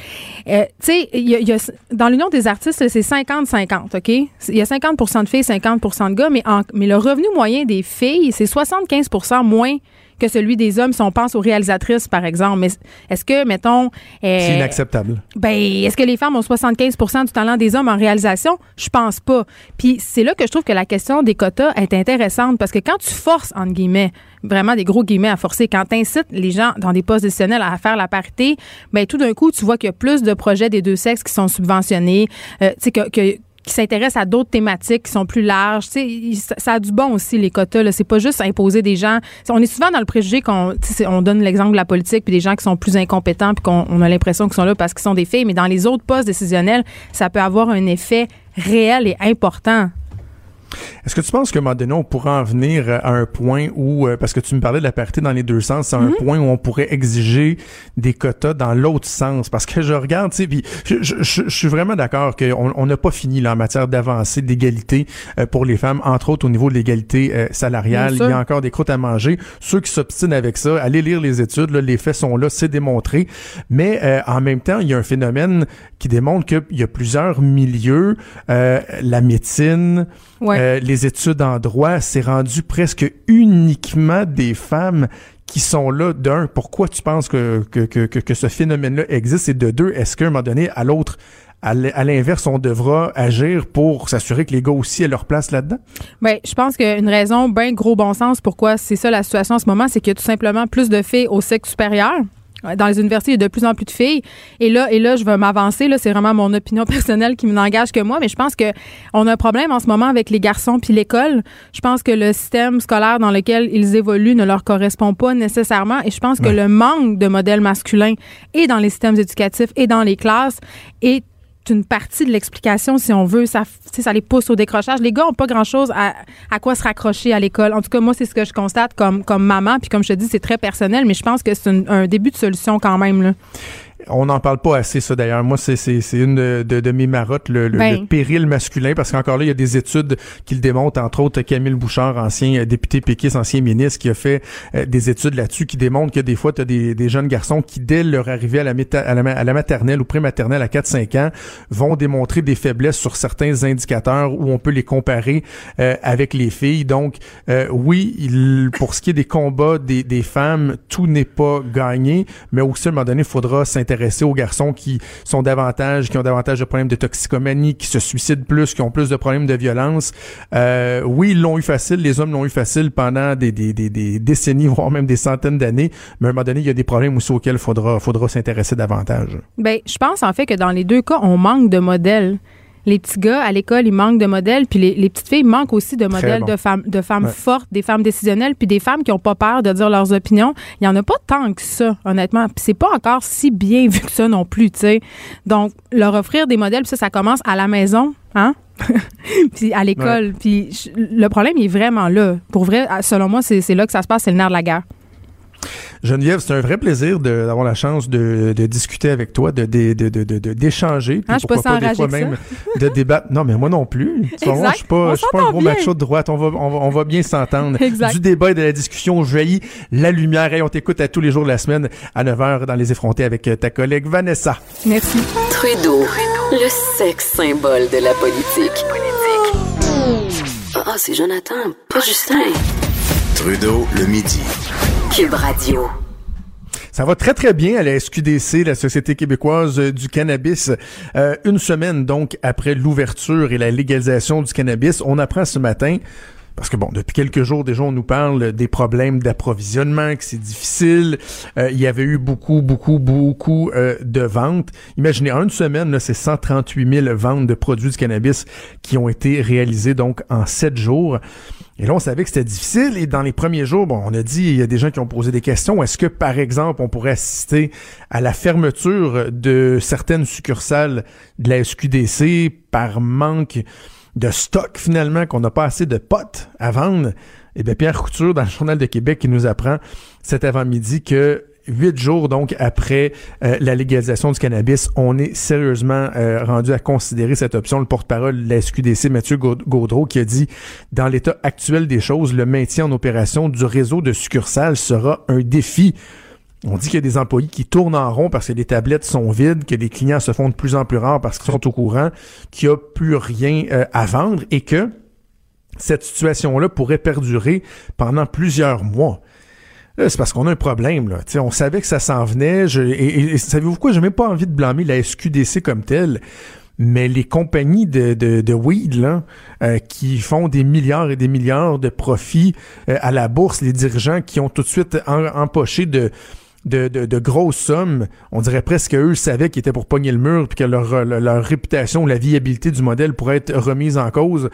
euh, tu sais, y a- y a- dans l'Union des artistes, c'est 50-50, OK? Il y a 50 de filles, 50 de gars, mais, en- mais le revenu moyen des filles, c'est 75% moins que celui des hommes si on pense aux réalisatrices, par exemple. Mais est-ce que, mettons... euh, C'est inacceptable. ben, est-ce que les femmes ont 75 du talent des hommes en réalisation? Je pense pas. Puis c'est là que je trouve que la question des quotas est intéressante parce que quand tu forces, entre guillemets, vraiment des gros guillemets à forcer, quand tu incites les gens dans des postes décisionnels à faire la parité, ben tout d'un coup, tu vois qu'il y a plus de projets des deux sexes qui sont subventionnés, euh, tu sais, que, que qui s'intéressent à d'autres thématiques qui sont plus larges. Tu sais, ça, a du bon aussi, les quotas. Là. C'est pas juste imposer des gens. On est souvent dans le préjugé qu'on on donne l'exemple de la politique puis des gens qui sont plus incompétents puis qu'on on a l'impression qu'ils sont là parce qu'ils sont des filles. Mais dans les autres postes décisionnels, ça peut avoir un effet réel et important. Est-ce que tu penses qu'à un moment donné, on pourrait en venir à un point où, euh, parce que tu me parlais de la parité dans les deux sens, c'est un Mm-hmm. point où on pourrait exiger des quotas dans l'autre sens? Parce que je regarde, tu sais, puis je, je- je- je suis vraiment d'accord qu'on on n'a pas fini là, en matière d'avancée, d'égalité euh, pour les femmes, entre autres au niveau de l'égalité euh, salariale. Il y a encore des croûtes à manger. Ceux qui s'obstinent avec ça, allez lire les études, là, les faits sont là, c'est démontré. Mais euh, en même temps, il y a un phénomène qui démontre qu'il y a plusieurs milieux, euh, la médecine, Ouais. euh, les études en droit, c'est rendu presque uniquement des femmes qui sont là. D'un, pourquoi tu penses que, que, que, que, ce phénomène-là existe? Et de deux, est-ce qu'à un moment donné, à l'autre, à l'inverse, on devra agir pour s'assurer que les gars aussi aient leur place là-dedans? Ben, je pense qu'une raison bien gros bon sens pourquoi c'est ça la situation en ce moment, c'est qu'il y a tout simplement plus de filles au sexe supérieur. Dans les universités, il y a de plus en plus de filles. Et là, et là, je vais m'avancer. Là, c'est vraiment mon opinion personnelle qui n'engage que moi. Mais je pense que on a un problème en ce moment avec les garçons puis l'école. Je pense que le système scolaire dans lequel ils évoluent ne leur correspond pas nécessairement. Et je pense que le manque de modèles masculins et dans les systèmes éducatifs et dans les classes est une partie de l'explication, si on veut. Ça, ça les pousse au décrochage. Les gars ont pas grand-chose à, à quoi se raccrocher à l'école. En tout cas, moi, c'est ce que je constate comme, comme maman. Puis comme je te dis, c'est très personnel, mais je pense que c'est un début de solution quand même. Là. On n'en parle pas assez, ça, d'ailleurs. Moi, c'est, c'est, c'est une de, de, de mes marottes, le, le- Ben. le péril masculin, parce qu'encore là, il y a des études qui le démontrent, entre autres, Camille Bouchard, ancien euh, député péquiste, ancien ministre, qui a fait euh, des études là-dessus, qui démontrent que des fois, tu as des, des jeunes garçons qui, dès leur arrivée à la, méta- à la, ma- à la maternelle ou prématernelle à 4-5 ans, vont démontrer des faiblesses sur certains indicateurs où on peut les comparer euh, avec les filles. Donc, euh, oui, il, pour ce qui est des combats des, des femmes, tout n'est pas gagné, mais aussi à un moment donné, il faudra s'intéresser aux garçons qui sont davantage, qui ont davantage de problèmes de toxicomanie, qui se suicident plus, qui ont plus de problèmes de violence. Euh, oui, ils l'ont eu facile, les hommes l'ont eu facile pendant des décennies, voire même des centaines d'années, mais à un moment donné, il y a des problèmes aussi auxquels il faudra, faudra s'intéresser davantage. Ben, je pense en fait que dans les deux cas, on manque de modèles. Les petits gars à l'école, ils manquent de modèles, puis les, les petites filles manquent aussi de modèles bon. de femmes, de femmes Ouais. fortes, des femmes décisionnelles, puis des femmes qui ont pas peur de dire leurs opinions. Il y en a pas tant que ça, honnêtement. Puis c'est pas encore si bien vu que ça non plus, tu sais. Donc leur offrir des modèles, puis ça, ça commence à la maison, hein? puis à l'école. Puis le problème il est vraiment là. Pour vrai, selon moi, c'est c'est là que ça se passe, c'est le nerf de la guerre. Geneviève, c'est un vrai plaisir d'avoir la chance de, de discuter avec toi, de de- de- de- de- de- d'échanger, puis Ah, pas si des fois même de débattre. Non, mais moi non plus. Tu Exact. je suis pas, je suis pas un gros bien. macho de droite. On va, on va, on va bien s'entendre. Du débat et de la discussion jaillit la lumière et on t'écoute à tous les jours de la semaine à 9h dans les effrontés avec euh, ta collègue Vanessa. Merci. Trudeau, le sexe symbole de la politique. Ah, c'est Jonathan, pas Justin. Trudeau le midi. Ça va très très bien à la SQDC, la Société québécoise euh, du cannabis. Euh, une semaine donc après l'ouverture et la légalisation du cannabis, on apprend ce matin parce que bon, depuis quelques jours déjà, on nous parle des problèmes d'approvisionnement, que c'est difficile. Euh, il y avait eu beaucoup, beaucoup, beaucoup euh, de ventes. Imaginez, en une semaine, c'est 138 000 ventes de produits du cannabis qui ont été réalisées donc en sept jours. Et là, on savait que c'était difficile. Et dans les premiers jours, bon, on a dit, il y a des gens qui ont posé des questions. Est-ce que, par exemple, on pourrait assister à la fermeture de certaines succursales de la SQDC par manque de stock, finalement, qu'on n'a pas assez de potes à vendre? Eh bien, Pierre Couture, dans le Journal de Québec, qui nous apprend cet avant-midi que huit jours donc après euh, la légalisation du cannabis, on est sérieusement euh, rendu à considérer cette option. Le porte-parole de la SQDC, Mathieu Gaud- Gaudreau, qui a dit dans l'état actuel des choses, le maintien en opération du réseau de succursales sera un défi. On dit qu'il y a des employés qui tournent en rond parce que les tablettes sont vides, que les clients se font de plus en plus rares parce qu'ils sont au courant qu'il n'y a plus rien euh, à vendre et que cette situation-là pourrait perdurer pendant plusieurs mois. C'est parce qu'on a un problème. Là. On savait que ça s'en venait. Je, et, savez-vous quoi? J'ai même pas envie de blâmer la SQDC comme telle. Mais les compagnies de, de, weed euh, qui font des milliards et des milliards de profits euh, à la bourse, les dirigeants qui ont tout de suite empoché de, de, de, grosses sommes, on dirait presque qu'eux savaient qu'ils étaient pour pogner le mur puis que leur, leur, leur réputation, la viabilité du modèle pourrait être remise en cause.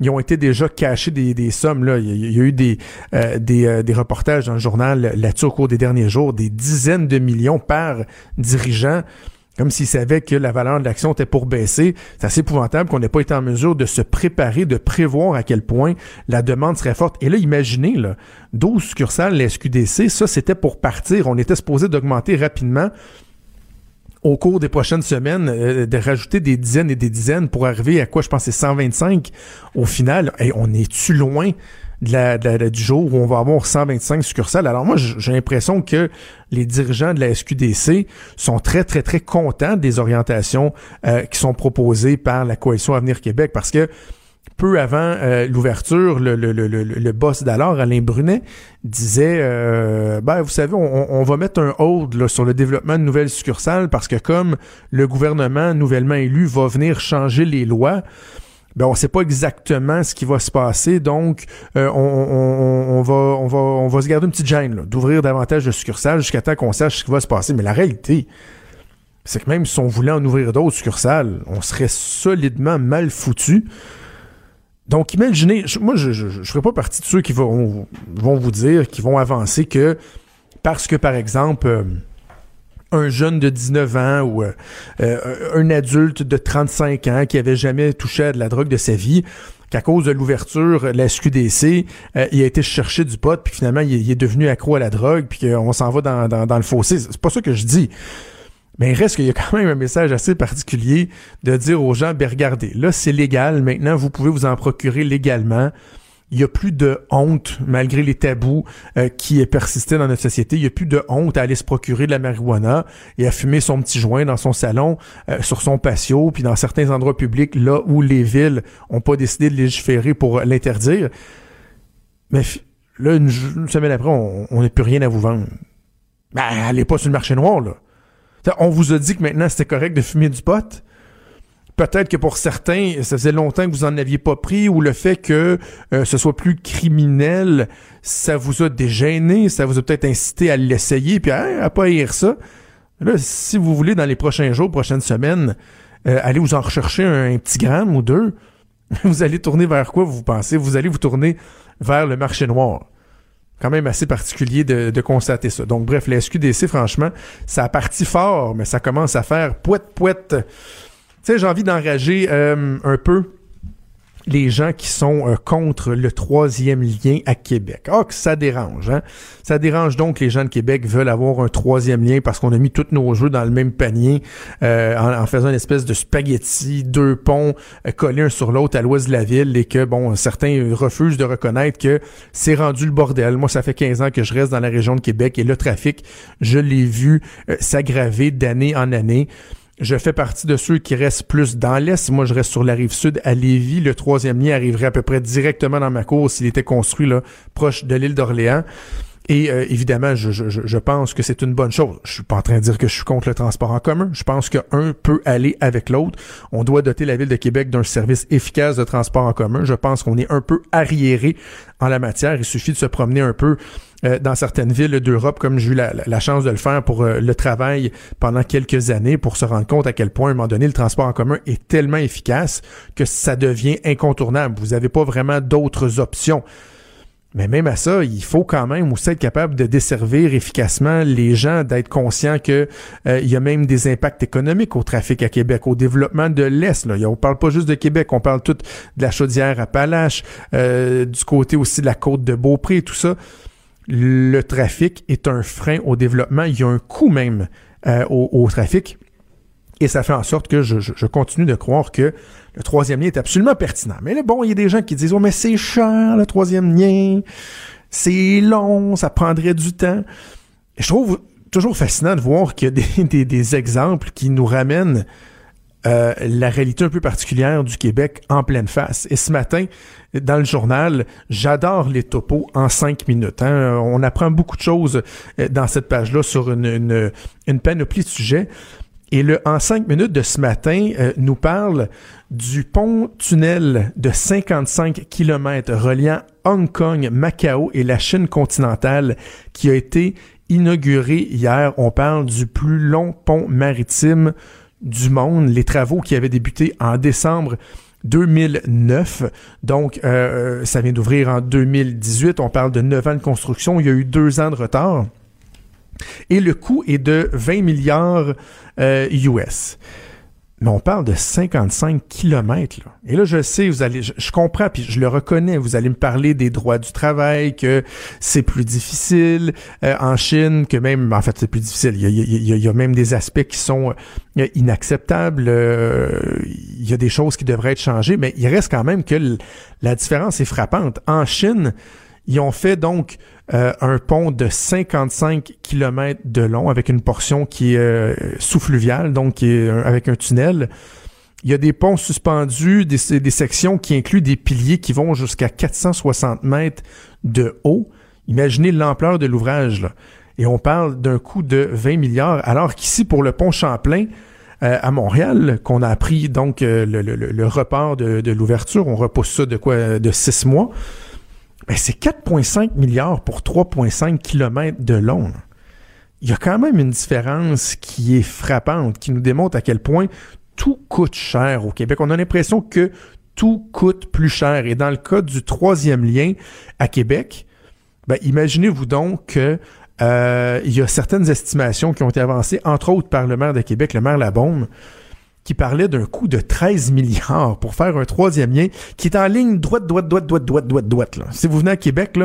Ils ont été déjà cachés des, des sommes. Là. Il, y a, il y a eu des, euh, des, euh, des reportages dans le journal là-dessus au cours des derniers jours, des dizaines de millions par dirigeant. Comme s'ils savaient que la valeur de l'action était pour baisser. C'est assez épouvantable qu'on n'ait pas été en mesure de se préparer, de prévoir à quel point la demande serait forte. Et là, imaginez, là, 12 succursales, la SQDC, ça, c'était pour partir. On était supposé d'augmenter rapidement au cours des prochaines semaines, euh, de rajouter des dizaines et des dizaines pour arriver à quoi je pense c'est 125 au final. On est-tu loin de la, du jour où on va avoir 125 succursales. Alors moi, j'ai l'impression que les dirigeants de la SQDC sont très, très, très contents des orientations euh, qui sont proposées par la Coalition Avenir Québec parce que peu avant euh, l'ouverture, le, le, le, le, boss d'alors, Alain Brunet, disait euh, ben, vous savez, on, va mettre un hold sur le développement de nouvelles succursales parce que comme le gouvernement nouvellement élu va venir changer les lois, ben on sait pas exactement ce qui va se passer, donc euh, on, va on va on va se garder une petite gêne d'ouvrir davantage de succursales jusqu'à temps qu'on sache ce qui va se passer. Mais la réalité, c'est que même si on voulait en ouvrir d'autres succursales, on serait solidement mal foutu. Donc imaginez, moi je, je ferai pas partie de ceux qui vont vont vous dire, qui vont avancer que parce que par exemple euh, un jeune de 19 ans ou euh, euh, un adulte de 35 ans qui avait jamais touché à de la drogue de sa vie, qu'à cause de l'ouverture la SQDC, euh, il a été chercher du pot, puis finalement, il, est devenu accro à la drogue, puis qu'on s'en va dans, dans, dans, le fossé. C'est pas ça que je dis. Mais il reste qu'il y a quand même un message assez particulier de dire aux gens, ben regardez, là, c'est légal, maintenant, vous pouvez vous en procurer légalement il n'y a plus de honte, malgré les tabous euh, qui persistaient dans notre société, il n'y a plus de honte à aller se procurer de la marijuana et à fumer son petit joint dans son salon, euh, sur son patio, puis dans certains endroits publics, là où les villes ont pas décidé de légiférer pour l'interdire. Mais là, une, semaine après, on n'a plus rien à vous vendre. Ben, allez pas sur le marché noir, là. on vous a dit que maintenant c'était correct de fumer du pot peut-être que pour certains, ça faisait longtemps que vous en aviez pas pris, ou le fait que euh, ce soit plus criminel, ça vous a dégêné, ça vous a peut-être incité à l'essayer, puis à, à pas haïr ça. Là, si vous voulez, dans les prochains jours, prochaines semaines, euh, aller vous en rechercher un, petit gramme ou deux, vous allez tourner vers quoi, vous pensez? Vous allez vous tourner vers le marché noir quand même assez particulier de, constater ça. Donc bref, la SQDC, franchement, ça a parti fort, mais ça commence à faire pouette pouette sais, j'ai envie d'enrager euh, un peu les gens qui sont euh, contre le troisième lien à Québec. Ah, que ça dérange, hein? Ça dérange donc les gens de Québec veulent avoir un troisième lien parce qu'on a mis tous nos jeux dans le même panier euh, en, faisant une espèce de spaghetti, deux ponts collés un sur l'autre à l'ouest de la ville et que, bon, certains refusent de reconnaître que c'est rendu le bordel. Moi, ça fait 15 ans que je reste dans la région de Québec et le trafic, je l'ai vu s'aggraver d'année en année. Je fais partie de ceux qui restent plus dans l'Est. Moi, je reste sur la rive sud à Lévis. Le troisième lien arriverait à peu près directement dans ma cour s'il était construit là, proche de l'île d'Orléans. Et euh, évidemment, je, je, je, pense que c'est une bonne chose. Je suis pas en train de dire que je suis contre le transport en commun. Je pense qu'un peut aller avec l'autre. On doit doter la ville de Québec d'un service efficace de transport en commun. Je pense qu'on est un peu arriéré en la matière. Il suffit de se promener un peu euh, dans certaines villes d'Europe, comme j'ai eu la, chance de le faire pour euh, le travail pendant quelques années, pour se rendre compte à quel point, à un moment donné, le transport en commun est tellement efficace que ça devient incontournable. Vous n'avez pas vraiment d'autres options. Mais même à ça, il faut quand même aussi être capable de desservir efficacement les gens, d'être conscient que euh, il y a même des impacts économiques au trafic à Québec, au développement de l'Est. Là. On parle pas juste de Québec, on parle tout de la chaudière à Palache, euh, du côté aussi de la côte de Beaupré, tout ça. Le trafic est un frein au développement. Il y a un coût même euh, au, trafic. Et ça fait en sorte que je, continue de croire que le troisième lien est absolument pertinent. Mais là, bon, il y a des gens qui disent, oh, mais c'est cher, le troisième lien. C'est long, ça prendrait du temps. je trouve toujours fascinant de voir qu'il y a des, exemples qui nous ramènent euh, la réalité un peu particulière du Québec en pleine face. Et ce matin, dans le journal, j'adore les topos en cinq minutes. Hein. On apprend beaucoup de choses euh, dans cette page-là sur une, une, une panoplie de sujets. Et le En 5 minutes de ce matin euh, nous parle du pont-tunnel de 55 km reliant Hong Kong, Macao et la Chine continentale qui a été inauguré hier. On parle du plus long pont maritime du monde. Les travaux qui avaient débuté en décembre 2009. Donc, euh, euh, ça vient d'ouvrir en 2018. On parle de 9 ans de construction. Il y a eu deux ans de retard. Et le coût est de 20 milliards US. Mais on parle de 55 kilomètres. Et là, je sais, vous allez, je, comprends, puis je le reconnais. Vous allez me parler des droits du travail, que c'est plus difficile euh, en Chine, que même, en fait, c'est plus difficile. Il y, a, il, y a, même des aspects qui sont euh, inacceptables. Euh, il y a des choses qui devraient être changées, mais il reste quand même que la différence est frappante. En Chine, ils ont fait donc euh, un pont de 55 km de long avec une portion qui est euh, sous-fluviale, donc qui est avec un tunnel. Il y a des ponts suspendus, des, des sections qui incluent des piliers qui vont jusqu'à 460 mètres de haut. Imaginez l'ampleur de l'ouvrage. Et on parle d'un coût de 20 milliards, alors qu'ici, pour le pont Champlain, euh, à Montréal, qu'on a appris donc le, le, le, report de, de l'ouverture, on repousse ça de quoi de six mois ben c'est 4,5 milliards pour 3,5 kilomètres de long. Il y a quand même une différence qui est frappante, qui nous démontre à quel point tout coûte cher au Québec. On a l'impression que tout coûte plus cher. Et dans le cas du troisième lien à Québec, ben, imaginez-vous donc que euh, il y a certaines estimations qui ont été avancées, entre autres par le maire de Québec, le maire Labaume, qui parlait d'un coût de 13 milliards pour faire un troisième lien qui est en ligne droite, droite, droite, droite, droite, droite, droite. Si vous venez à Québec,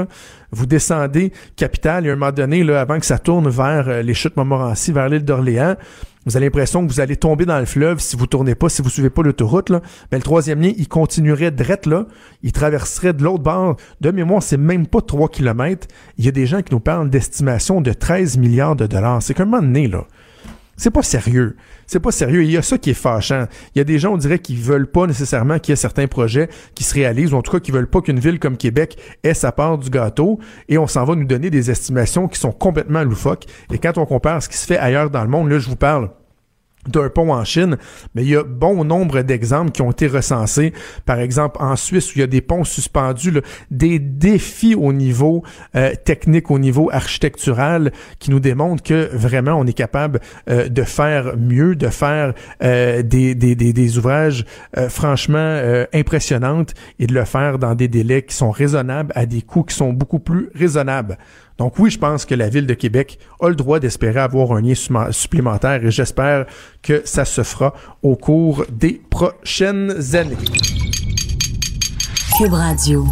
vous descendez Capitale et à un moment donné, avant que ça tourne vers euh, les chutes Montmorency, vers l'île d'Orléans, vous avez l'impression que vous allez tomber dans le fleuve si vous tournez pas, si vous suivez pas l'autoroute. Là. Mais le troisième lien, il continuerait drette là, il traverserait de l'autre bord. De mémoire, c'est même pas 3 kilomètres. Il y a des gens qui nous parlent d'estimation de 13 milliards de dollars. C'est comme un moment donné, là. C'est pas sérieux. C'est pas sérieux. Il y a ça qui est fâchant. Il y a des gens, on dirait, qui veulent pas nécessairement qu'il y ait certains projets qui se réalisent, ou en tout cas qui veulent pas qu'une ville comme Québec ait sa part du gâteau, et on s'en va nous donner des estimations qui sont complètement loufoques. Et quand on compare ce qui se fait ailleurs dans le monde, là, je vous parle d'un pont en Chine, mais il y a bon nombre d'exemples qui ont été recensés. Par exemple, en Suisse, où il y a des ponts suspendus, des défis au niveau euh, technique, au niveau architectural, qui nous démontrent que vraiment on est capable euh, de faire mieux, de faire euh, des, des, des, des, ouvrages franchement impressionnantes et de le faire dans des délais qui sont raisonnables, à des coûts qui sont beaucoup plus raisonnables. Donc oui, je pense que la ville de Québec a le droit d'espérer avoir un lien supplémentaire et j'espère que ça se fera au cours des prochaines années. Cube Radio.